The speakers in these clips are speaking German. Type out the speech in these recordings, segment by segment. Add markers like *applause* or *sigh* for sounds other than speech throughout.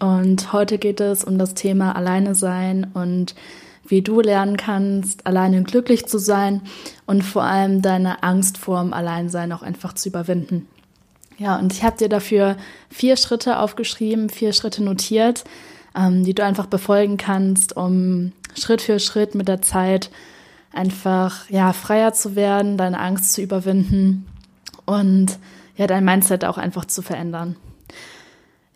Und heute geht es um das Thema Alleine sein und wie du lernen kannst, alleine glücklich zu sein und vor allem deine Angst vorm Alleinsein auch einfach zu überwinden. Ja, und ich habe dir dafür vier Schritte aufgeschrieben, vier Schritte notiert, ähm, die du einfach befolgen kannst, um Schritt für Schritt mit der Zeit einfach ja freier zu werden, deine Angst zu überwinden und ja, dein Mindset auch einfach zu verändern.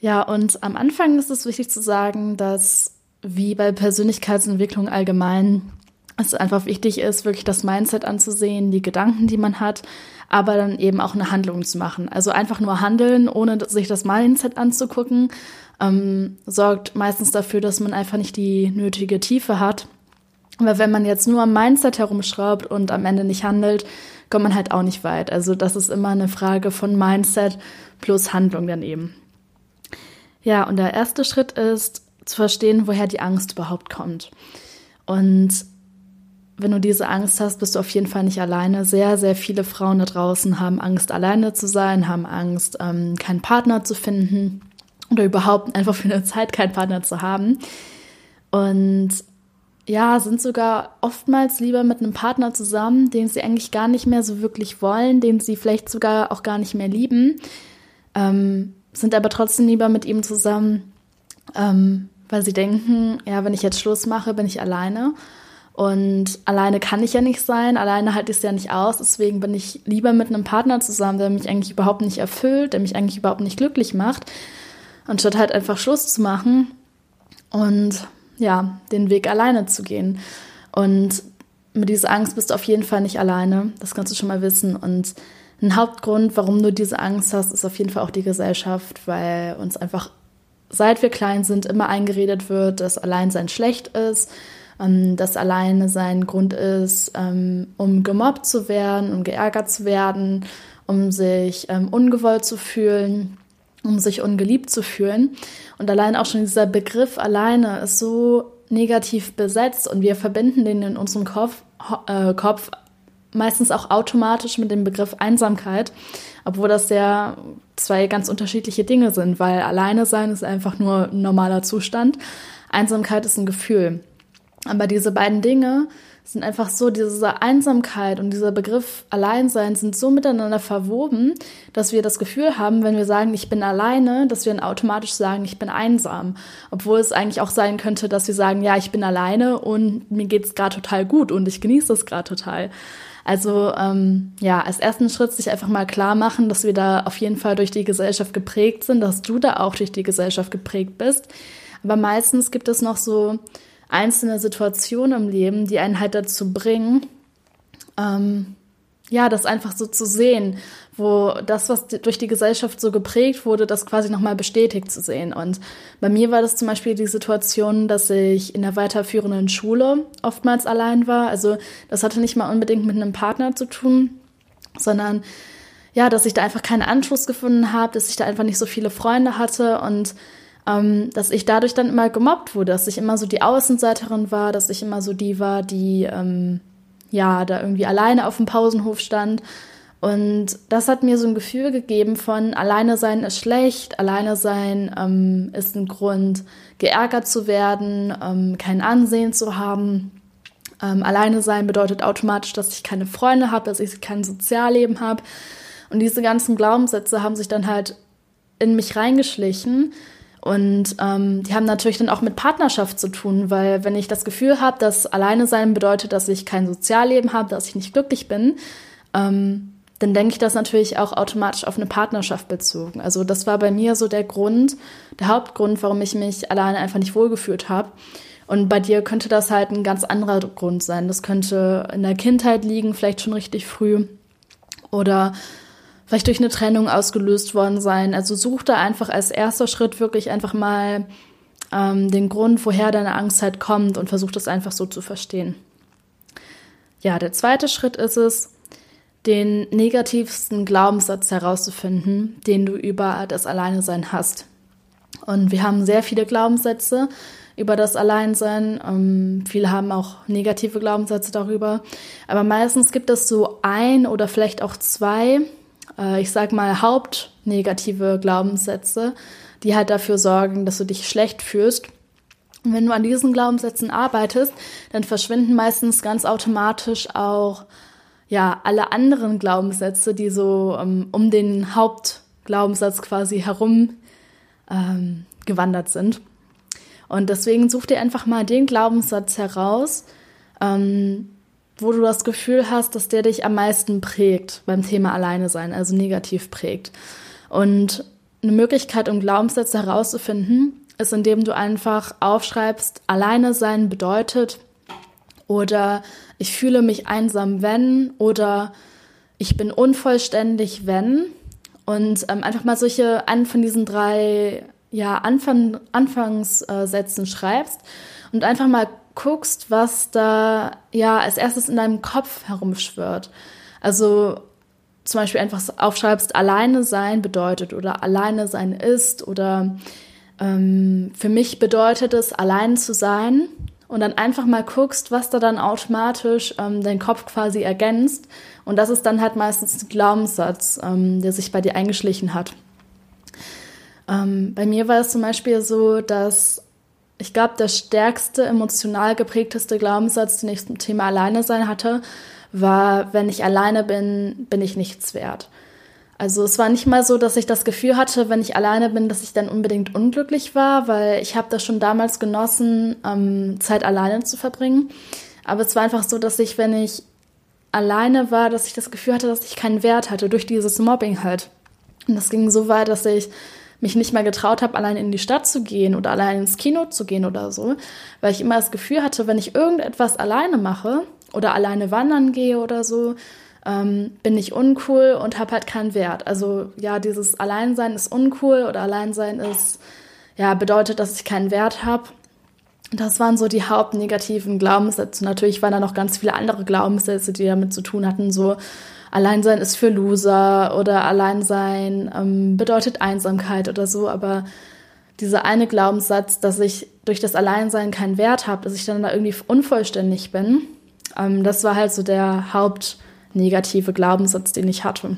Ja, und am Anfang ist es wichtig zu sagen, dass wie bei Persönlichkeitsentwicklung allgemein es einfach wichtig ist, wirklich das Mindset anzusehen, die Gedanken, die man hat, aber dann eben auch eine Handlung zu machen. Also einfach nur handeln, ohne sich das Mindset anzugucken, ähm, sorgt meistens dafür, dass man einfach nicht die nötige Tiefe hat. Aber wenn man jetzt nur am Mindset herumschraubt und am Ende nicht handelt, kommt man halt auch nicht weit. Also das ist immer eine Frage von Mindset plus Handlung dann eben. Ja, und der erste Schritt ist zu verstehen, woher die Angst überhaupt kommt. Und wenn du diese Angst hast, bist du auf jeden Fall nicht alleine. Sehr, sehr viele Frauen da draußen haben Angst, alleine zu sein, haben Angst, ähm, keinen Partner zu finden oder überhaupt einfach für eine Zeit keinen Partner zu haben. Und ja, sind sogar oftmals lieber mit einem Partner zusammen, den sie eigentlich gar nicht mehr so wirklich wollen, den sie vielleicht sogar auch gar nicht mehr lieben, ähm, sind aber trotzdem lieber mit ihm zusammen, ähm, weil sie denken, ja, wenn ich jetzt Schluss mache, bin ich alleine. Und alleine kann ich ja nicht sein, alleine halte ich es ja nicht aus. Deswegen bin ich lieber mit einem Partner zusammen, der mich eigentlich überhaupt nicht erfüllt, der mich eigentlich überhaupt nicht glücklich macht, anstatt halt einfach Schluss zu machen. Und ja, den Weg alleine zu gehen. Und mit dieser Angst bist du auf jeden Fall nicht alleine. Das kannst du schon mal wissen. Und ein Hauptgrund, warum du diese Angst hast, ist auf jeden Fall auch die Gesellschaft, weil uns einfach, seit wir klein sind, immer eingeredet wird, dass Alleinsein schlecht ist, ähm, dass Alleine sein Grund ist, ähm, um gemobbt zu werden, um geärgert zu werden, um sich ähm, ungewollt zu fühlen um sich ungeliebt zu fühlen. Und allein auch schon dieser Begriff alleine ist so negativ besetzt und wir verbinden den in unserem Kopf, äh, Kopf meistens auch automatisch mit dem Begriff Einsamkeit, obwohl das ja zwei ganz unterschiedliche Dinge sind, weil alleine sein ist einfach nur ein normaler Zustand, Einsamkeit ist ein Gefühl. Aber diese beiden Dinge sind einfach so, diese Einsamkeit und dieser Begriff Alleinsein sind so miteinander verwoben, dass wir das Gefühl haben, wenn wir sagen, ich bin alleine, dass wir dann automatisch sagen, ich bin einsam. Obwohl es eigentlich auch sein könnte, dass wir sagen, ja, ich bin alleine und mir geht's gerade total gut und ich genieße es gerade total. Also ähm, ja, als ersten Schritt sich einfach mal klar machen, dass wir da auf jeden Fall durch die Gesellschaft geprägt sind, dass du da auch durch die Gesellschaft geprägt bist. Aber meistens gibt es noch so einzelne Situationen im Leben, die einen halt dazu bringen, ähm, ja, das einfach so zu sehen, wo das, was durch die Gesellschaft so geprägt wurde, das quasi nochmal bestätigt zu sehen. Und bei mir war das zum Beispiel die Situation, dass ich in der weiterführenden Schule oftmals allein war. Also das hatte nicht mal unbedingt mit einem Partner zu tun, sondern ja, dass ich da einfach keinen Anschluss gefunden habe, dass ich da einfach nicht so viele Freunde hatte und ähm, dass ich dadurch dann immer gemobbt wurde, dass ich immer so die Außenseiterin war, dass ich immer so die war, die ähm, ja da irgendwie alleine auf dem Pausenhof stand. Und das hat mir so ein Gefühl gegeben von alleine sein ist schlecht, alleine sein ähm, ist ein Grund, geärgert zu werden, ähm, kein Ansehen zu haben. Ähm, alleine sein bedeutet automatisch, dass ich keine Freunde habe, dass ich kein Sozialleben habe. Und diese ganzen Glaubenssätze haben sich dann halt in mich reingeschlichen und ähm, die haben natürlich dann auch mit Partnerschaft zu tun, weil wenn ich das Gefühl habe, dass alleine sein bedeutet, dass ich kein Sozialleben habe, dass ich nicht glücklich bin, ähm, dann denke ich das natürlich auch automatisch auf eine Partnerschaft bezogen. Also das war bei mir so der Grund, der Hauptgrund, warum ich mich alleine einfach nicht wohlgefühlt habe. Und bei dir könnte das halt ein ganz anderer Grund sein. Das könnte in der Kindheit liegen, vielleicht schon richtig früh. Oder vielleicht durch eine Trennung ausgelöst worden sein. Also such da einfach als erster Schritt wirklich einfach mal ähm, den Grund, woher deine Angst halt kommt und versuch das einfach so zu verstehen. Ja, der zweite Schritt ist es, den negativsten Glaubenssatz herauszufinden, den du über das Alleinesein hast. Und wir haben sehr viele Glaubenssätze über das Alleinsein. Ähm, viele haben auch negative Glaubenssätze darüber. Aber meistens gibt es so ein oder vielleicht auch zwei, äh, ich sag mal, hauptnegative Glaubenssätze, die halt dafür sorgen, dass du dich schlecht fühlst. Und wenn du an diesen Glaubenssätzen arbeitest, dann verschwinden meistens ganz automatisch auch ja alle anderen Glaubenssätze, die so ähm, um den Hauptglaubenssatz quasi herum ähm, gewandert sind. Und deswegen such dir einfach mal den Glaubenssatz heraus, ähm, wo du das Gefühl hast, dass der dich am meisten prägt beim Thema Alleine sein, also negativ prägt. Und eine Möglichkeit, um Glaubenssätze herauszufinden, ist, indem du einfach aufschreibst, alleine sein bedeutet oder ich fühle mich einsam, wenn oder ich bin unvollständig, wenn. Und ähm, einfach mal solche, einen von diesen drei ja, Anfang, Anfangssätzen schreibst und einfach mal guckst, was da ja als erstes in deinem Kopf herumschwirrt. Also zum Beispiel einfach aufschreibst, alleine sein bedeutet oder alleine sein ist oder ähm, für mich bedeutet es, allein zu sein und dann einfach mal guckst, was da dann automatisch ähm, dein Kopf quasi ergänzt. Und das ist dann halt meistens ein Glaubenssatz, ähm, der sich bei dir eingeschlichen hat. Ähm, bei mir war es zum Beispiel so, dass ich glaube, der stärkste, emotional geprägteste Glaubenssatz, den ich zum Thema Alleine sein hatte, war, wenn ich alleine bin, bin ich nichts wert. Also es war nicht mal so, dass ich das Gefühl hatte, wenn ich alleine bin, dass ich dann unbedingt unglücklich war, weil ich habe das schon damals genossen, ähm, Zeit alleine zu verbringen. Aber es war einfach so, dass ich, wenn ich alleine war, dass ich das Gefühl hatte, dass ich keinen Wert hatte durch dieses Mobbing halt. Und das ging so weit, dass ich mich nicht mal getraut habe, allein in die Stadt zu gehen oder allein ins Kino zu gehen oder so, weil ich immer das Gefühl hatte, wenn ich irgendetwas alleine mache oder alleine wandern gehe oder so, ähm, bin ich uncool und habe halt keinen Wert. Also ja, dieses Alleinsein ist uncool oder Alleinsein ist, ja, bedeutet, dass ich keinen Wert habe. Das waren so die hauptnegativen Glaubenssätze. Natürlich waren da noch ganz viele andere Glaubenssätze, die damit zu tun hatten, so Alleinsein ist für Loser oder Alleinsein ähm, bedeutet Einsamkeit oder so, aber dieser eine Glaubenssatz, dass ich durch das Alleinsein keinen Wert habe, dass ich dann da irgendwie unvollständig bin, ähm, das war halt so der Haupt negative Glaubenssatz, den ich hatte.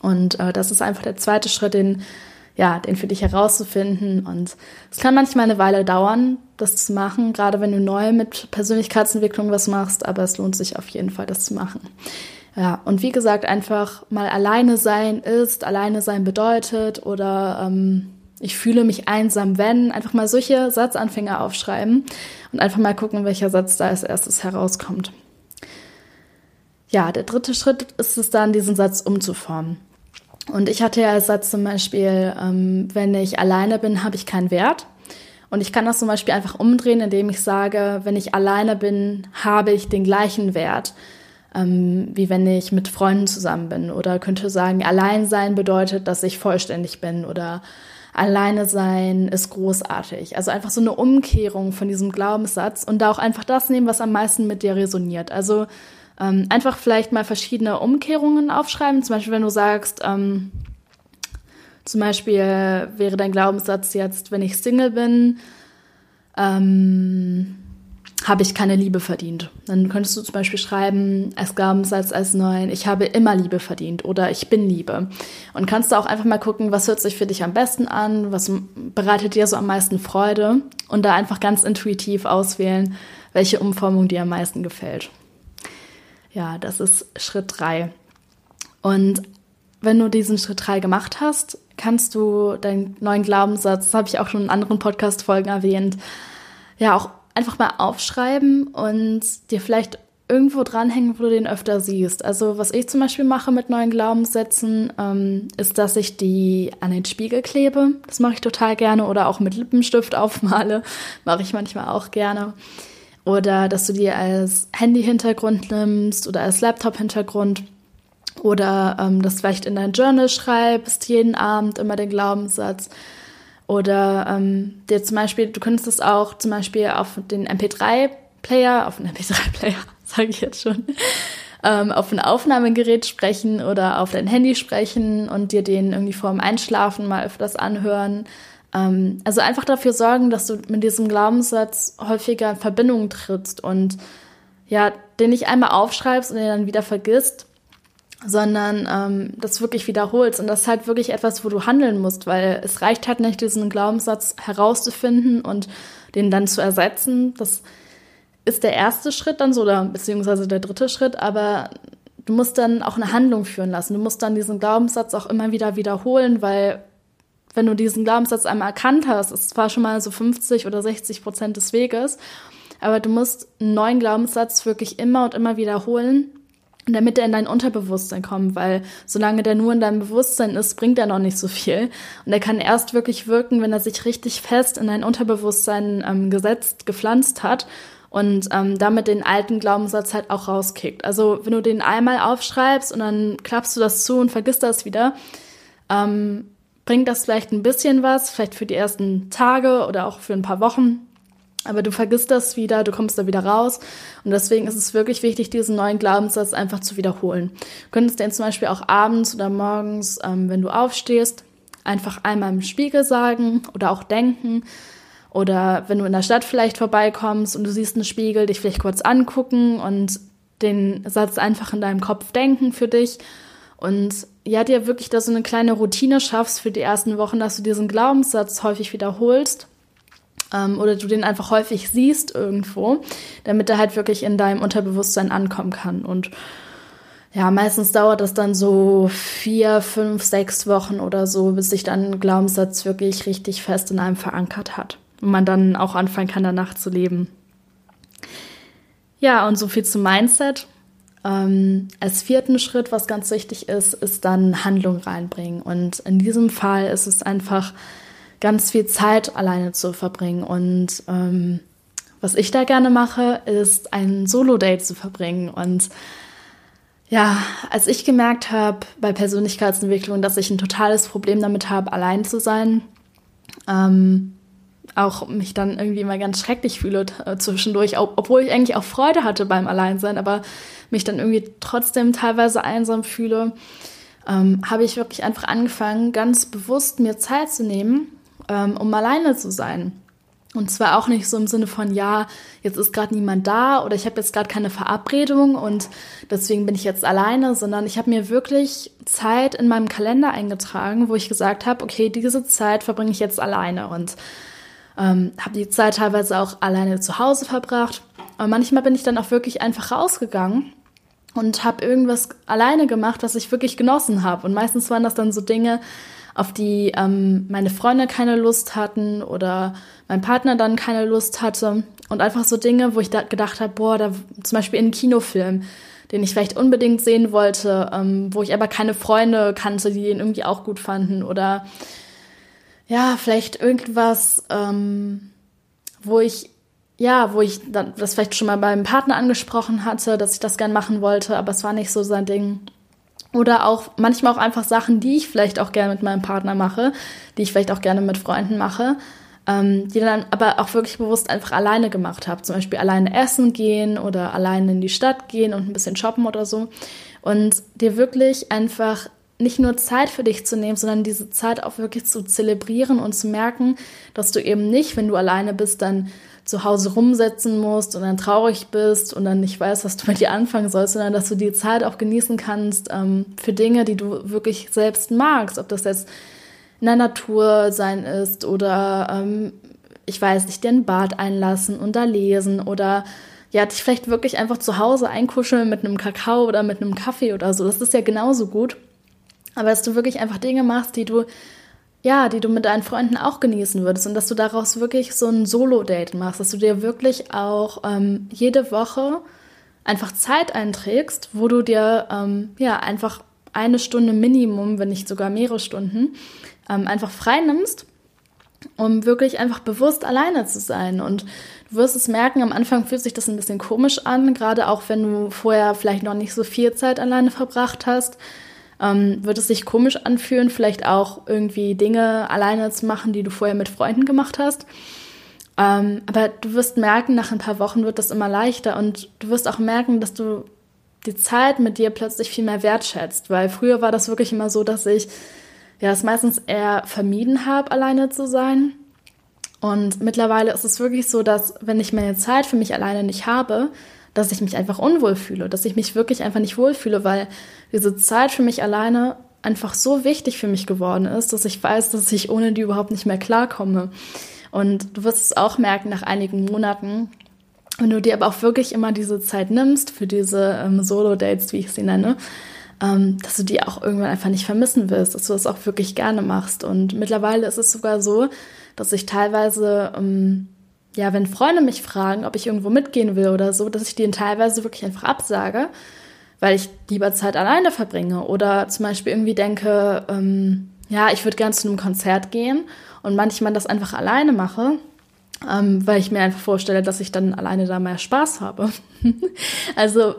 Und äh, das ist einfach der zweite Schritt, den, ja, den für dich herauszufinden. Und es kann manchmal eine Weile dauern, das zu machen, gerade wenn du neu mit Persönlichkeitsentwicklung was machst, aber es lohnt sich auf jeden Fall, das zu machen. Ja, und wie gesagt, einfach mal alleine sein ist, alleine sein bedeutet oder ähm, ich fühle mich einsam, wenn, einfach mal solche Satzanfänger aufschreiben und einfach mal gucken, welcher Satz da als erstes herauskommt. Ja, der dritte Schritt ist es dann, diesen Satz umzuformen. Und ich hatte ja als Satz zum Beispiel, ähm, wenn ich alleine bin, habe ich keinen Wert. Und ich kann das zum Beispiel einfach umdrehen, indem ich sage, wenn ich alleine bin, habe ich den gleichen Wert, ähm, wie wenn ich mit Freunden zusammen bin. Oder könnte sagen, allein sein bedeutet, dass ich vollständig bin. Oder alleine sein ist großartig. Also einfach so eine Umkehrung von diesem Glaubenssatz und da auch einfach das nehmen, was am meisten mit dir resoniert. Also ähm, einfach vielleicht mal verschiedene Umkehrungen aufschreiben. Zum Beispiel, wenn du sagst, ähm, zum Beispiel wäre dein Glaubenssatz jetzt, wenn ich Single bin, ähm, habe ich keine Liebe verdient. Dann könntest du zum Beispiel schreiben als Glaubenssatz als neuen, ich habe immer Liebe verdient oder ich bin Liebe. Und kannst du auch einfach mal gucken, was hört sich für dich am besten an, was bereitet dir so am meisten Freude und da einfach ganz intuitiv auswählen, welche Umformung dir am meisten gefällt. Ja, das ist Schritt drei. Und wenn du diesen Schritt drei gemacht hast, kannst du deinen neuen Glaubenssatz, das habe ich auch schon in anderen Podcast-Folgen erwähnt, ja auch einfach mal aufschreiben und dir vielleicht irgendwo dranhängen, wo du den öfter siehst. Also was ich zum Beispiel mache mit neuen Glaubenssätzen, ähm, ist, dass ich die an den Spiegel klebe. Das mache ich total gerne. Oder auch mit Lippenstift aufmale. *laughs* Mache ich manchmal auch gerne. Oder dass du dir als Handy-Hintergrund nimmst oder als Laptop-Hintergrund. Oder ähm, das vielleicht in dein Journal schreibst, jeden Abend immer den Glaubenssatz. Oder ähm, dir zum Beispiel, du könntest es auch zum Beispiel auf den MP3-Player, auf den MP3-Player, *laughs* sage ich jetzt schon, ähm, auf ein Aufnahmegerät sprechen oder auf dein Handy sprechen und dir den irgendwie vorm Einschlafen mal öfters anhören. Ähm, also einfach dafür sorgen, dass du mit diesem Glaubenssatz häufiger in Verbindung trittst und ja, den nicht einmal aufschreibst und den dann wieder vergisst, sondern ähm, das wirklich wiederholst. Und das ist halt wirklich etwas, wo du handeln musst, weil es reicht halt nicht, diesen Glaubenssatz herauszufinden und den dann zu ersetzen. Das ist der erste Schritt dann so, oder beziehungsweise der dritte Schritt, aber du musst dann auch eine Handlung führen lassen. Du musst dann diesen Glaubenssatz auch immer wieder wiederholen, weil wenn du diesen Glaubenssatz einmal erkannt hast, ist zwar schon mal so 50 oder 60 Prozent des Weges, aber du musst einen neuen Glaubenssatz wirklich immer und immer wiederholen, damit er in dein Unterbewusstsein kommt, weil solange der nur in deinem Bewusstsein ist, bringt er noch nicht so viel. Und er kann erst wirklich wirken, wenn er sich richtig fest in dein Unterbewusstsein ähm, gesetzt, gepflanzt hat und ähm, damit den alten Glaubenssatz halt auch rauskickt. Also wenn du den einmal aufschreibst und dann klappst du das zu und vergisst das wieder, ähm, bringt das vielleicht ein bisschen was, vielleicht für die ersten Tage oder auch für ein paar Wochen. Aber du vergisst das wieder, du kommst da wieder raus. Und deswegen ist es wirklich wichtig, diesen neuen Glaubenssatz einfach zu wiederholen. Du könntest den zum Beispiel auch abends oder morgens, ähm, wenn du aufstehst, einfach einmal im Spiegel sagen oder auch denken, oder wenn du in der Stadt vielleicht vorbeikommst und du siehst einen Spiegel, dich vielleicht kurz angucken und den Satz einfach in deinem Kopf denken für dich. Und ja, dir wirklich da so eine kleine Routine schaffst für die ersten Wochen, dass du diesen Glaubenssatz häufig wiederholst. Ähm, oder du den einfach häufig siehst irgendwo, damit er halt wirklich in deinem Unterbewusstsein ankommen kann. Und ja, meistens dauert das dann so vier, fünf, sechs Wochen oder so, bis sich dann ein Glaubenssatz wirklich richtig fest in einem verankert hat und man dann auch anfangen kann, danach zu leben. Ja, und so viel zum Mindset. Ähm, als vierten Schritt, was ganz wichtig ist, ist dann Handlung reinbringen. Und in diesem Fall ist es einfach ganz viel Zeit alleine zu verbringen. Und ähm, was ich da gerne mache, ist ein Solo-Date zu verbringen. Und ja, als ich gemerkt habe bei Persönlichkeitsentwicklung, dass ich ein totales Problem damit habe, allein zu sein, ähm, auch mich dann irgendwie immer ganz schrecklich fühle äh, zwischendurch, ob, obwohl ich eigentlich auch Freude hatte beim Alleinsein, aber mich dann irgendwie trotzdem teilweise einsam fühle, ähm, habe ich wirklich einfach angefangen, ganz bewusst mir Zeit zu nehmen, ähm, um alleine zu sein. Und zwar auch nicht so im Sinne von, ja, jetzt ist gerade niemand da oder ich habe jetzt gerade keine Verabredung und deswegen bin ich jetzt alleine, sondern ich habe mir wirklich Zeit in meinem Kalender eingetragen, wo ich gesagt habe, okay, diese Zeit verbringe ich jetzt alleine. Und ähm, habe die Zeit teilweise auch alleine zu Hause verbracht. Aber manchmal bin ich dann auch wirklich einfach rausgegangen und habe irgendwas alleine gemacht, was ich wirklich genossen habe. Und meistens waren das dann so Dinge, auf die ähm, meine Freunde keine Lust hatten oder mein Partner dann keine Lust hatte. Und einfach so Dinge, wo ich da gedacht habe, boah, da zum Beispiel in einen Kinofilm, den ich vielleicht unbedingt sehen wollte, ähm, wo ich aber keine Freunde kannte, die ihn irgendwie auch gut fanden. Oder ja, vielleicht irgendwas, ähm, wo ich, ja, wo ich das vielleicht schon mal beim Partner angesprochen hatte, dass ich das gern machen wollte, aber es war nicht so sein Ding. Oder auch manchmal auch einfach Sachen, die ich vielleicht auch gerne mit meinem Partner mache, die ich vielleicht auch gerne mit Freunden mache, ähm, die dann aber auch wirklich bewusst einfach alleine gemacht habe. Zum Beispiel alleine essen gehen oder alleine in die Stadt gehen und ein bisschen shoppen oder so. Und dir wirklich einfach nicht nur Zeit für dich zu nehmen, sondern diese Zeit auch wirklich zu zelebrieren und zu merken, dass du eben nicht, wenn du alleine bist, dann zu Hause rumsetzen musst und dann traurig bist und dann nicht weißt, was du mit dir anfangen sollst, sondern dass du die Zeit auch genießen kannst ähm, für Dinge, die du wirklich selbst magst. Ob das jetzt in der Natur sein ist oder ähm, ich weiß nicht, dir ein Bad einlassen und da lesen oder ja, dich vielleicht wirklich einfach zu Hause einkuscheln mit einem Kakao oder mit einem Kaffee oder so. Das ist ja genauso gut. Aber dass du wirklich einfach Dinge machst, die du, ja, die du mit deinen Freunden auch genießen würdest und dass du daraus wirklich so ein Solo-Date machst, dass du dir wirklich auch ähm, jede Woche einfach Zeit einträgst, wo du dir ähm, ja einfach eine Stunde Minimum, wenn nicht sogar mehrere Stunden, ähm, einfach frei nimmst, um wirklich einfach bewusst alleine zu sein. Und du wirst es merken, am Anfang fühlt sich das ein bisschen komisch an, gerade auch wenn du vorher vielleicht noch nicht so viel Zeit alleine verbracht hast. Ähm, wird es sich komisch anfühlen, vielleicht auch irgendwie Dinge alleine zu machen, die du vorher mit Freunden gemacht hast. Ähm, aber du wirst merken, nach ein paar Wochen wird das immer leichter und du wirst auch merken, dass du die Zeit mit dir plötzlich viel mehr wertschätzt, weil früher war das wirklich immer so, dass ich ja es meistens eher vermieden habe, alleine zu sein. Und mittlerweile ist es wirklich so, dass wenn ich meine Zeit für mich alleine nicht habe, dass ich mich einfach unwohl fühle, dass ich mich wirklich einfach nicht wohlfühle, weil diese Zeit für mich alleine einfach so wichtig für mich geworden ist, dass ich weiß, dass ich ohne die überhaupt nicht mehr klarkomme. Und du wirst es auch merken nach einigen Monaten, wenn du dir aber auch wirklich immer diese Zeit nimmst für diese ähm, Solo-Dates, wie ich sie nenne, ähm, dass du die auch irgendwann einfach nicht vermissen wirst, dass du das auch wirklich gerne machst. Und mittlerweile ist es sogar so, dass ich teilweise, ähm, ja, wenn Freunde mich fragen, ob ich irgendwo mitgehen will oder so, dass ich denen teilweise wirklich einfach absage, weil ich lieber Zeit alleine verbringe oder zum Beispiel irgendwie denke, ähm, ja, ich würde gern zu einem Konzert gehen und manchmal das einfach alleine mache, ähm, weil ich mir einfach vorstelle, dass ich dann alleine da mehr Spaß habe. *laughs* also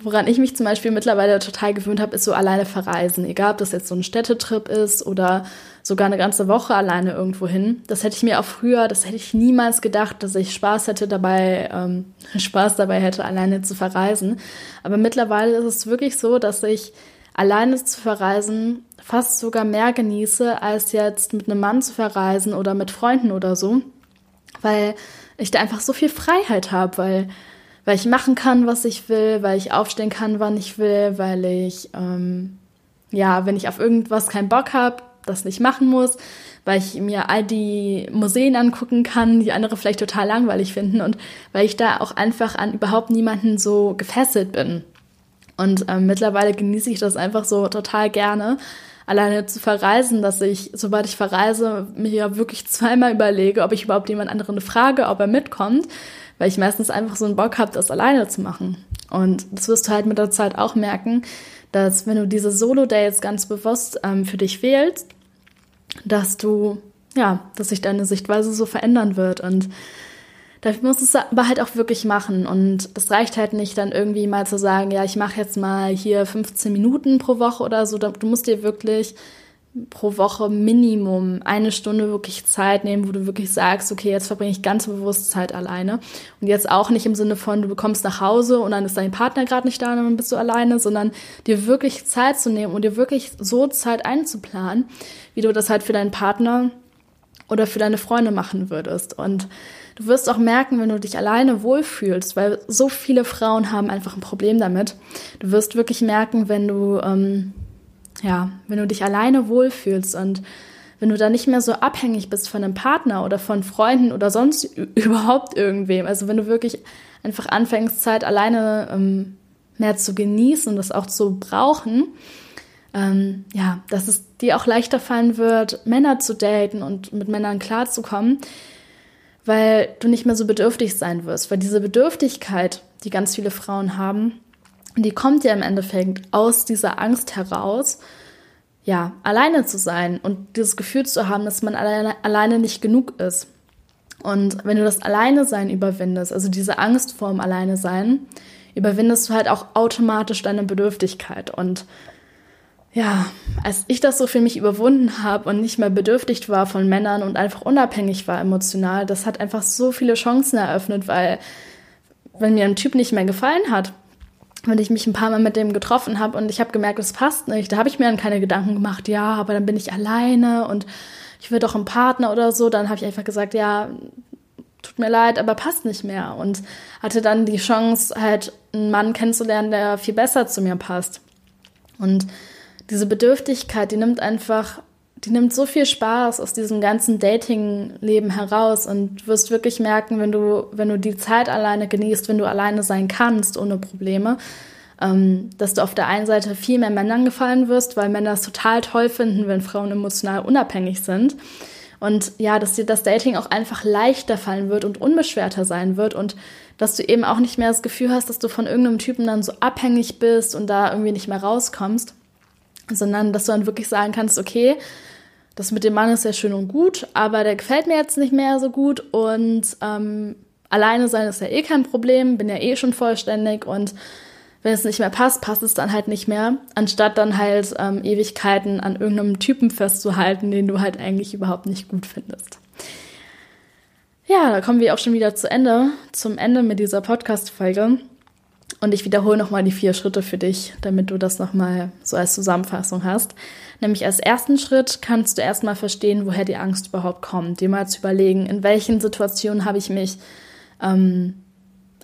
Woran ich mich zum Beispiel mittlerweile total gewöhnt habe, ist so alleine verreisen. Egal, ob das jetzt so ein Städtetrip ist oder sogar eine ganze Woche alleine irgendwo hin. Das hätte ich mir auch früher, das hätte ich niemals gedacht, dass ich Spaß hätte dabei, ähm, *laughs* Spaß dabei hätte, alleine zu verreisen. Aber mittlerweile ist es wirklich so, dass ich alleine zu verreisen fast sogar mehr genieße, als jetzt mit einem Mann zu verreisen oder mit Freunden oder so. Weil ich da einfach so viel Freiheit habe, weil weil ich machen kann, was ich will, weil ich aufstehen kann, wann ich will, weil ich, ähm, ja, wenn ich auf irgendwas keinen Bock habe, das nicht machen muss, weil ich mir all die Museen angucken kann, die andere vielleicht total langweilig finden und weil ich da auch einfach an überhaupt niemanden so gefesselt bin. Und ähm, mittlerweile genieße ich das einfach so total gerne, alleine zu verreisen, dass ich, sobald ich verreise, mir wirklich *laughs* zweimal überlege, ob ich überhaupt jemand anderen frage, ob er mitkommt, weil ich meistens einfach so einen Bock habe, das alleine zu machen. Und das wirst du halt mit der Zeit auch merken, dass wenn du diese Solo-Dates ganz bewusst ähm, für dich wählst, dass du, ja, dass sich deine Sichtweise so verändern wird und Dafür musst du es aber halt auch wirklich machen. Und das reicht halt nicht dann irgendwie mal zu sagen, ja, ich mache jetzt mal hier 15 Minuten pro Woche oder so. Du musst dir wirklich pro Woche Minimum eine Stunde wirklich Zeit nehmen, wo du wirklich sagst, okay, jetzt verbringe ich ganz bewusst Zeit alleine. Und jetzt auch nicht im Sinne von, du bekommst nach Hause und dann ist dein Partner gerade nicht da und dann bist du alleine, sondern dir wirklich Zeit zu nehmen und dir wirklich so Zeit einzuplanen, wie du das halt für deinen Partner oder für deine Freunde machen würdest. Und du wirst auch merken, wenn du dich alleine wohlfühlst, weil so viele Frauen haben einfach ein Problem damit. Du wirst wirklich merken, wenn du ähm, ja, wenn du dich alleine wohlfühlst und wenn du da nicht mehr so abhängig bist von einem Partner oder von Freunden oder sonst *laughs* überhaupt irgendwem, also wenn du wirklich einfach anfängst, Zeit alleine ähm, mehr zu genießen und das auch zu brauchen, ähm, ja, dass es dir auch leichter fallen wird, Männer zu daten und mit Männern klarzukommen, weil du nicht mehr so bedürftig sein wirst, weil diese Bedürftigkeit, die ganz viele Frauen haben, die kommt ja im Endeffekt aus dieser Angst heraus, ja, alleine zu sein und dieses Gefühl zu haben, dass man alleine, alleine nicht genug ist. Und wenn du das Alleine sein überwindest, also diese Angst vorm Alleine sein, überwindest du halt auch automatisch deine Bedürftigkeit. Und ja, als ich das so für mich überwunden habe und nicht mehr bedürftig war von Männern und einfach unabhängig war emotional, das hat einfach so viele Chancen eröffnet, weil wenn mir ein Typ nicht mehr gefallen hat, wenn ich mich ein paar Mal mit dem getroffen habe und ich habe gemerkt, es passt nicht, da habe ich mir dann keine Gedanken gemacht, ja, aber dann bin ich alleine und ich will doch einen Partner oder so, dann habe ich einfach gesagt, ja, tut mir leid, aber passt nicht mehr. Und hatte dann die Chance, halt einen Mann kennenzulernen, der viel besser zu mir passt. Und diese Bedürftigkeit, die nimmt einfach die nimmt so viel Spaß aus diesem ganzen Dating-Leben heraus und wirst wirklich merken, wenn du, wenn du die Zeit alleine genießt, wenn du alleine sein kannst, ohne Probleme, ähm, dass du auf der einen Seite viel mehr Männern gefallen wirst, weil Männer es total toll finden, wenn Frauen emotional unabhängig sind. Und ja, dass dir das Dating auch einfach leichter fallen wird und unbeschwerter sein wird und dass du eben auch nicht mehr das Gefühl hast, dass du von irgendeinem Typen dann so abhängig bist und da irgendwie nicht mehr rauskommst, sondern dass du dann wirklich sagen kannst, okay, das mit dem Mann ist ja schön und gut, aber der gefällt mir jetzt nicht mehr so gut und ähm, alleine sein ist ja eh kein Problem, bin ja eh schon vollständig und wenn es nicht mehr passt, passt es dann halt nicht mehr, anstatt dann halt ähm, Ewigkeiten an irgendeinem Typen festzuhalten, den du halt eigentlich überhaupt nicht gut findest. Ja, da kommen wir auch schon wieder zu Ende, zum Ende mit dieser Podcast-Folge. Und ich wiederhole nochmal die vier Schritte für dich, damit du das nochmal so als Zusammenfassung hast. Nämlich als ersten Schritt kannst du erstmal verstehen, woher die Angst überhaupt kommt. Dir mal zu überlegen, in welchen Situationen habe ich mich ähm,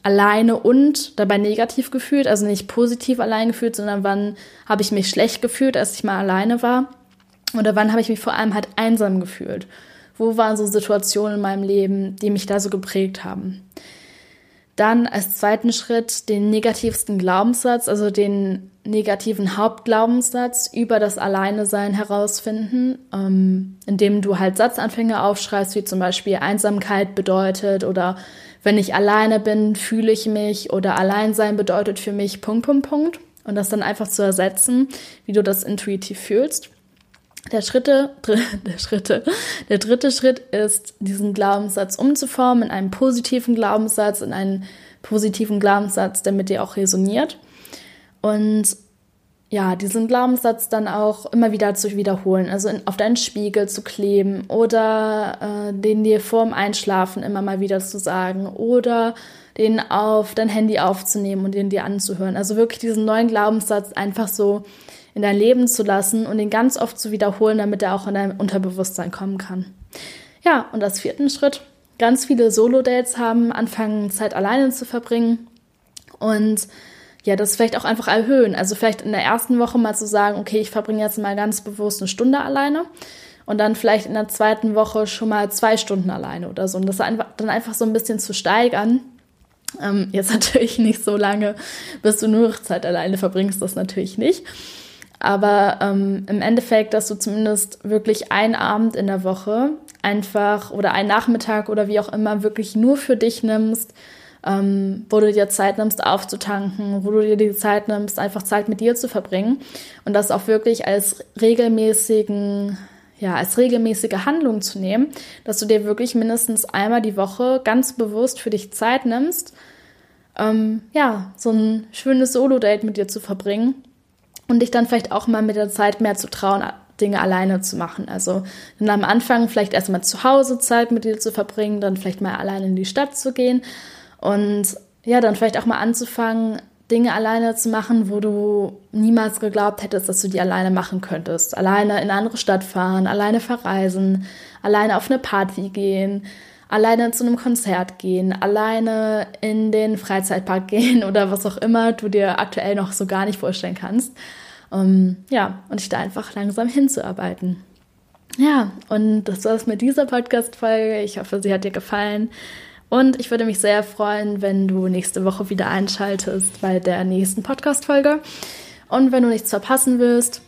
alleine und dabei negativ gefühlt, also nicht positiv allein gefühlt, sondern wann habe ich mich schlecht gefühlt, als ich mal alleine war oder wann habe ich mich vor allem halt einsam gefühlt. Wo waren so Situationen in meinem Leben, die mich da so geprägt haben? Dann als zweiten Schritt den negativsten Glaubenssatz, also den negativen Hauptglaubenssatz über das Alleine-Sein herausfinden, ähm, indem du halt Satzanfänge aufschreibst, wie zum Beispiel Einsamkeit bedeutet oder wenn ich alleine bin, fühle ich mich oder Alleinsein bedeutet für mich Punkt, Punkt, Punkt. Und das dann einfach zu ersetzen, wie du das intuitiv fühlst. Der Schritte, *laughs* der Schritte, der dritte Schritt ist, diesen Glaubenssatz umzuformen in einen positiven Glaubenssatz, in einen positiven Glaubenssatz, der mit dir auch resoniert. Und ja, diesen Glaubenssatz dann auch immer wieder zu wiederholen, also in, auf deinen Spiegel zu kleben oder äh, den dir vorm Einschlafen immer mal wieder zu sagen oder den auf dein Handy aufzunehmen und den dir anzuhören. Also wirklich diesen neuen Glaubenssatz einfach so in dein Leben zu lassen und ihn ganz oft zu wiederholen, damit er auch in dein Unterbewusstsein kommen kann. Ja, und als vierten Schritt, ganz viele Solo-Dates haben, anfangen Zeit alleine zu verbringen und ja, das vielleicht auch einfach erhöhen. Also vielleicht in der ersten Woche mal zu sagen, okay, ich verbringe jetzt mal ganz bewusst eine Stunde alleine und dann vielleicht in der zweiten Woche schon mal zwei Stunden alleine oder so. Und das einfach, dann einfach so ein bisschen zu steigern. Ähm, jetzt *laughs* natürlich nicht so lange, bis du nur Zeit alleine verbringst, das natürlich nicht. Aber ähm, im Endeffekt, dass du zumindest wirklich einen Abend in der Woche einfach oder einen Nachmittag oder wie auch immer wirklich nur für dich nimmst, ähm, wo du dir Zeit nimmst, aufzutanken, wo du dir die Zeit nimmst, einfach Zeit mit dir zu verbringen und das auch wirklich als regelmäßigen, ja, als regelmäßige Handlung zu nehmen, dass du dir wirklich mindestens einmal die Woche ganz bewusst für dich Zeit nimmst, ähm, ja, so ein schönes Solo-Date mit dir zu verbringen und dich dann vielleicht auch mal mit der Zeit mehr zu trauen, Dinge alleine zu machen. Also dann am Anfang vielleicht erstmal zu Hause Zeit mit dir zu verbringen, dann vielleicht mal alleine in die Stadt zu gehen und ja, dann vielleicht auch mal anzufangen, Dinge alleine zu machen, wo du niemals geglaubt hättest, dass du die alleine machen könntest. Alleine in eine andere Stadt fahren, alleine verreisen, alleine auf eine Party gehen, alleine zu einem Konzert gehen, alleine in den Freizeitpark *laughs* gehen oder was auch immer du dir aktuell noch so gar nicht vorstellen kannst. Um, ja, und dich da einfach langsam hinzuarbeiten. Ja, und das war es mit dieser Podcast-Folge. Ich hoffe, sie hat dir gefallen. Und ich würde mich sehr freuen, wenn du nächste Woche wieder einschaltest bei der nächsten Podcast-Folge. Und wenn du nichts verpassen willst,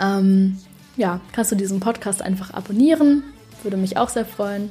ähm, ja, kannst du diesen Podcast einfach abonnieren. Würde mich auch sehr freuen.